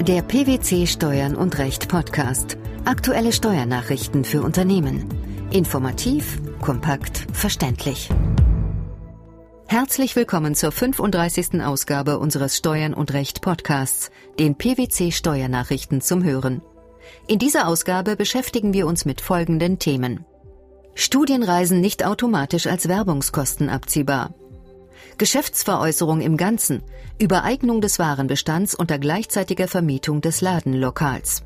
Der PwC Steuern und Recht Podcast. Aktuelle Steuernachrichten für Unternehmen. Informativ, kompakt, verständlich. Herzlich willkommen zur 35. Ausgabe unseres Steuern und Recht Podcasts, den PwC Steuernachrichten zum Hören. In dieser Ausgabe beschäftigen wir uns mit folgenden Themen. Studienreisen nicht automatisch als Werbungskosten abziehbar. Geschäftsveräußerung im Ganzen, Übereignung des Warenbestands unter gleichzeitiger Vermietung des Ladenlokals.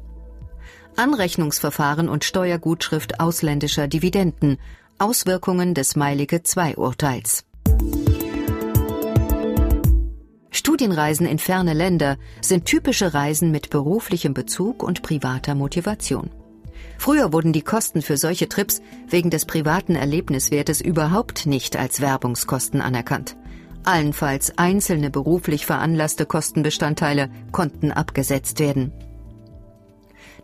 Anrechnungsverfahren und Steuergutschrift ausländischer Dividenden, Auswirkungen des Meilige II-Urteils. Studienreisen in ferne Länder sind typische Reisen mit beruflichem Bezug und privater Motivation. Früher wurden die Kosten für solche Trips wegen des privaten Erlebniswertes überhaupt nicht als Werbungskosten anerkannt. Allenfalls einzelne beruflich veranlasste Kostenbestandteile konnten abgesetzt werden.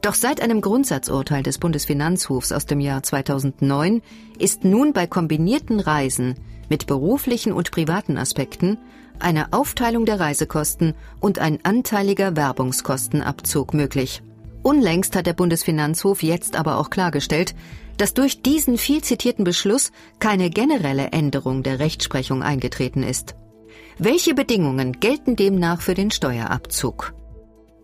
Doch seit einem Grundsatzurteil des Bundesfinanzhofs aus dem Jahr 2009 ist nun bei kombinierten Reisen mit beruflichen und privaten Aspekten eine Aufteilung der Reisekosten und ein anteiliger Werbungskostenabzug möglich. Unlängst hat der Bundesfinanzhof jetzt aber auch klargestellt, dass durch diesen viel zitierten Beschluss keine generelle Änderung der Rechtsprechung eingetreten ist. Welche Bedingungen gelten demnach für den Steuerabzug?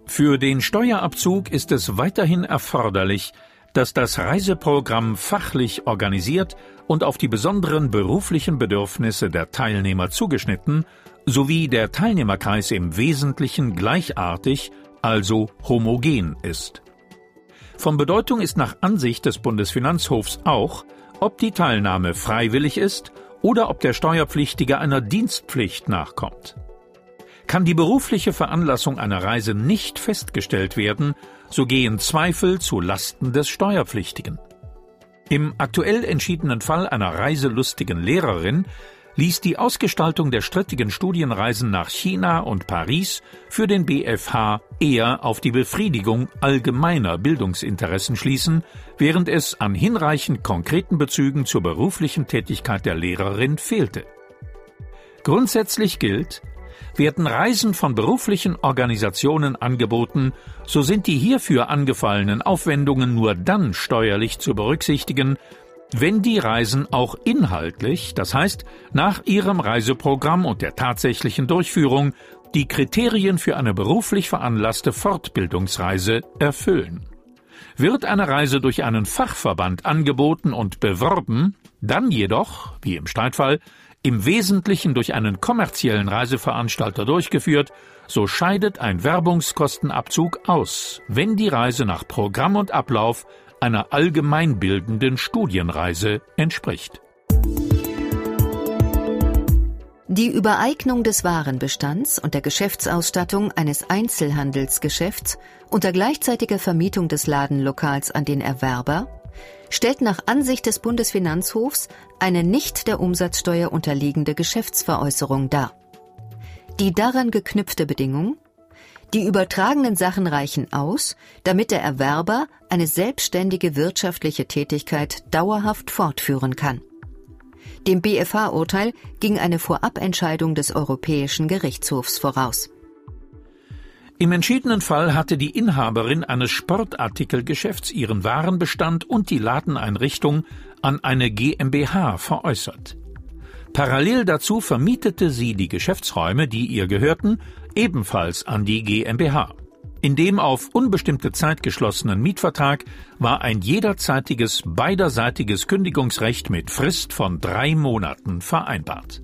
Für den Steuerabzug ist es weiterhin erforderlich, dass das Reiseprogramm fachlich organisiert und auf die besonderen beruflichen Bedürfnisse der Teilnehmer zugeschnitten sowie der Teilnehmerkreis im Wesentlichen gleichartig, also homogen ist. Von Bedeutung ist nach Ansicht des Bundesfinanzhofs auch, ob die Teilnahme freiwillig ist oder ob der Steuerpflichtige einer Dienstpflicht nachkommt. Kann die berufliche Veranlassung einer Reise nicht festgestellt werden, so gehen Zweifel zu Lasten des Steuerpflichtigen. Im aktuell entschiedenen Fall einer reiselustigen Lehrerin ließ die Ausgestaltung der strittigen Studienreisen nach China und Paris für den BFH eher auf die Befriedigung allgemeiner Bildungsinteressen schließen, während es an hinreichend konkreten Bezügen zur beruflichen Tätigkeit der Lehrerin fehlte. Grundsätzlich gilt, werden Reisen von beruflichen Organisationen angeboten, so sind die hierfür angefallenen Aufwendungen nur dann steuerlich zu berücksichtigen, wenn die Reisen auch inhaltlich, das heißt nach ihrem Reiseprogramm und der tatsächlichen Durchführung, die Kriterien für eine beruflich veranlasste Fortbildungsreise erfüllen. Wird eine Reise durch einen Fachverband angeboten und beworben, dann jedoch, wie im Streitfall, im Wesentlichen durch einen kommerziellen Reiseveranstalter durchgeführt, so scheidet ein Werbungskostenabzug aus, wenn die Reise nach Programm und Ablauf einer allgemeinbildenden Studienreise entspricht. Die Übereignung des Warenbestands und der Geschäftsausstattung eines Einzelhandelsgeschäfts unter gleichzeitiger Vermietung des Ladenlokals an den Erwerber stellt nach Ansicht des Bundesfinanzhofs eine nicht der Umsatzsteuer unterliegende Geschäftsveräußerung dar. Die daran geknüpfte Bedingung die übertragenen Sachen reichen aus, damit der Erwerber eine selbstständige wirtschaftliche Tätigkeit dauerhaft fortführen kann. Dem BFH-Urteil ging eine Vorabentscheidung des Europäischen Gerichtshofs voraus. Im entschiedenen Fall hatte die Inhaberin eines Sportartikelgeschäfts ihren Warenbestand und die Ladeneinrichtung an eine GmbH veräußert. Parallel dazu vermietete sie die Geschäftsräume, die ihr gehörten, ebenfalls an die GmbH. In dem auf unbestimmte Zeit geschlossenen Mietvertrag war ein jederzeitiges beiderseitiges Kündigungsrecht mit Frist von drei Monaten vereinbart.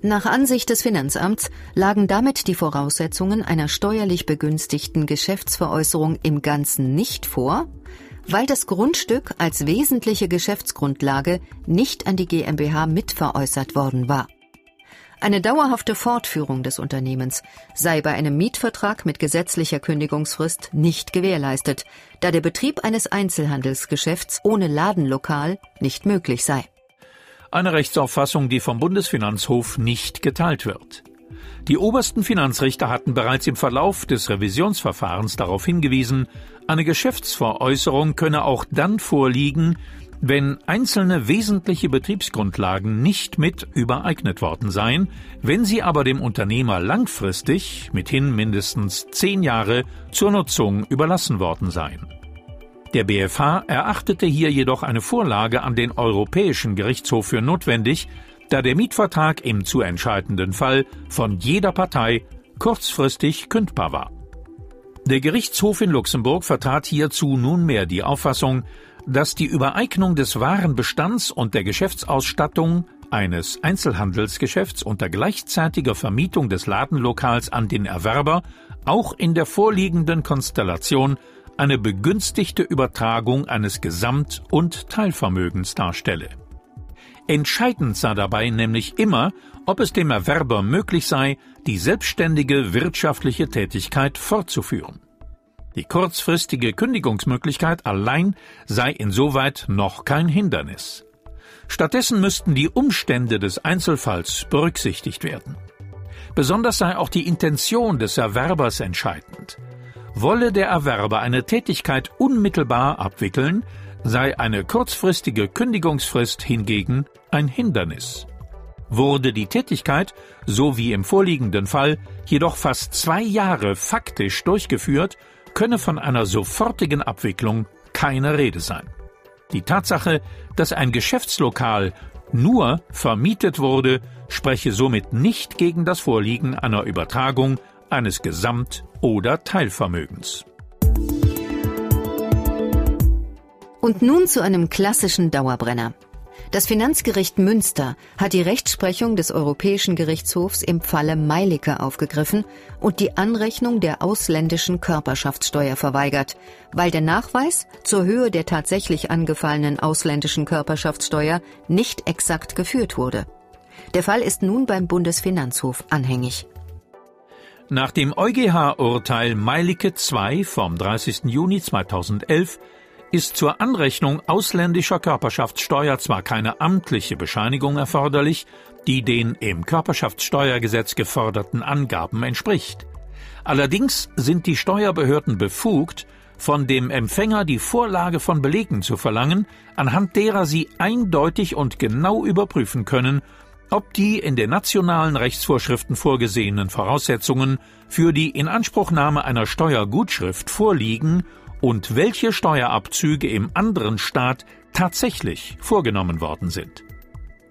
Nach Ansicht des Finanzamts lagen damit die Voraussetzungen einer steuerlich begünstigten Geschäftsveräußerung im Ganzen nicht vor, weil das Grundstück als wesentliche Geschäftsgrundlage nicht an die GmbH mitveräußert worden war. Eine dauerhafte Fortführung des Unternehmens sei bei einem Mietvertrag mit gesetzlicher Kündigungsfrist nicht gewährleistet, da der Betrieb eines Einzelhandelsgeschäfts ohne Ladenlokal nicht möglich sei. Eine Rechtsauffassung, die vom Bundesfinanzhof nicht geteilt wird. Die obersten Finanzrichter hatten bereits im Verlauf des Revisionsverfahrens darauf hingewiesen, eine Geschäftsveräußerung könne auch dann vorliegen, wenn einzelne wesentliche Betriebsgrundlagen nicht mit übereignet worden seien, wenn sie aber dem Unternehmer langfristig, mithin mindestens zehn Jahre, zur Nutzung überlassen worden seien. Der BfH erachtete hier jedoch eine Vorlage an den Europäischen Gerichtshof für notwendig, da der Mietvertrag im zu entscheidenden Fall von jeder Partei kurzfristig kündbar war. Der Gerichtshof in Luxemburg vertrat hierzu nunmehr die Auffassung, dass die Übereignung des Warenbestands und der Geschäftsausstattung eines Einzelhandelsgeschäfts unter gleichzeitiger Vermietung des Ladenlokals an den Erwerber auch in der vorliegenden Konstellation eine begünstigte Übertragung eines Gesamt- und Teilvermögens darstelle. Entscheidend sei dabei nämlich immer, ob es dem Erwerber möglich sei, die selbstständige wirtschaftliche Tätigkeit fortzuführen. Die kurzfristige Kündigungsmöglichkeit allein sei insoweit noch kein Hindernis. Stattdessen müssten die Umstände des Einzelfalls berücksichtigt werden. Besonders sei auch die Intention des Erwerbers entscheidend. Wolle der Erwerber eine Tätigkeit unmittelbar abwickeln, sei eine kurzfristige Kündigungsfrist hingegen ein Hindernis. Wurde die Tätigkeit, so wie im vorliegenden Fall, jedoch fast zwei Jahre faktisch durchgeführt, könne von einer sofortigen Abwicklung keine Rede sein. Die Tatsache, dass ein Geschäftslokal nur vermietet wurde, spreche somit nicht gegen das Vorliegen einer Übertragung eines Gesamt- oder Teilvermögens. Und nun zu einem klassischen Dauerbrenner. Das Finanzgericht Münster hat die Rechtsprechung des Europäischen Gerichtshofs im Falle Meilicke aufgegriffen und die Anrechnung der ausländischen Körperschaftssteuer verweigert, weil der Nachweis zur Höhe der tatsächlich angefallenen ausländischen Körperschaftssteuer nicht exakt geführt wurde. Der Fall ist nun beim Bundesfinanzhof anhängig. Nach dem EuGH-Urteil Meilicke II vom 30. Juni 2011 ist zur Anrechnung ausländischer Körperschaftssteuer zwar keine amtliche Bescheinigung erforderlich, die den im Körperschaftssteuergesetz geforderten Angaben entspricht. Allerdings sind die Steuerbehörden befugt, von dem Empfänger die Vorlage von Belegen zu verlangen, anhand derer sie eindeutig und genau überprüfen können, ob die in den nationalen Rechtsvorschriften vorgesehenen Voraussetzungen für die Inanspruchnahme einer Steuergutschrift vorliegen und welche Steuerabzüge im anderen Staat tatsächlich vorgenommen worden sind.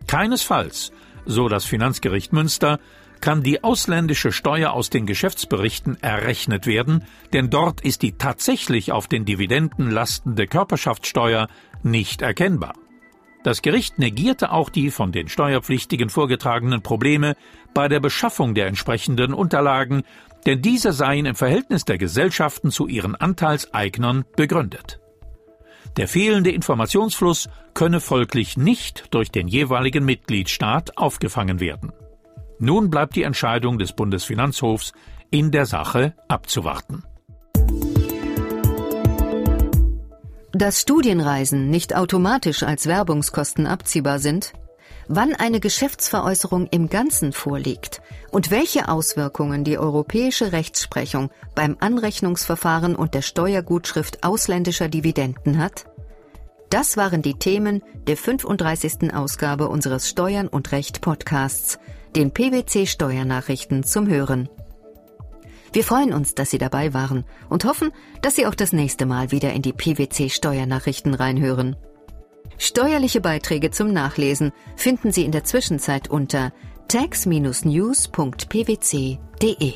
Keinesfalls, so das Finanzgericht Münster, kann die ausländische Steuer aus den Geschäftsberichten errechnet werden, denn dort ist die tatsächlich auf den Dividenden lastende Körperschaftssteuer nicht erkennbar. Das Gericht negierte auch die von den Steuerpflichtigen vorgetragenen Probleme bei der Beschaffung der entsprechenden Unterlagen, denn diese seien im Verhältnis der Gesellschaften zu ihren Anteilseignern begründet. Der fehlende Informationsfluss könne folglich nicht durch den jeweiligen Mitgliedstaat aufgefangen werden. Nun bleibt die Entscheidung des Bundesfinanzhofs in der Sache abzuwarten. Dass Studienreisen nicht automatisch als Werbungskosten abziehbar sind, wann eine Geschäftsveräußerung im Ganzen vorliegt und welche Auswirkungen die europäische Rechtsprechung beim Anrechnungsverfahren und der Steuergutschrift ausländischer Dividenden hat? Das waren die Themen der 35. Ausgabe unseres Steuern und Recht Podcasts, den PwC Steuernachrichten zum Hören. Wir freuen uns, dass Sie dabei waren und hoffen, dass Sie auch das nächste Mal wieder in die PwC Steuernachrichten reinhören. Steuerliche Beiträge zum Nachlesen finden Sie in der Zwischenzeit unter tax-news.pwc.de.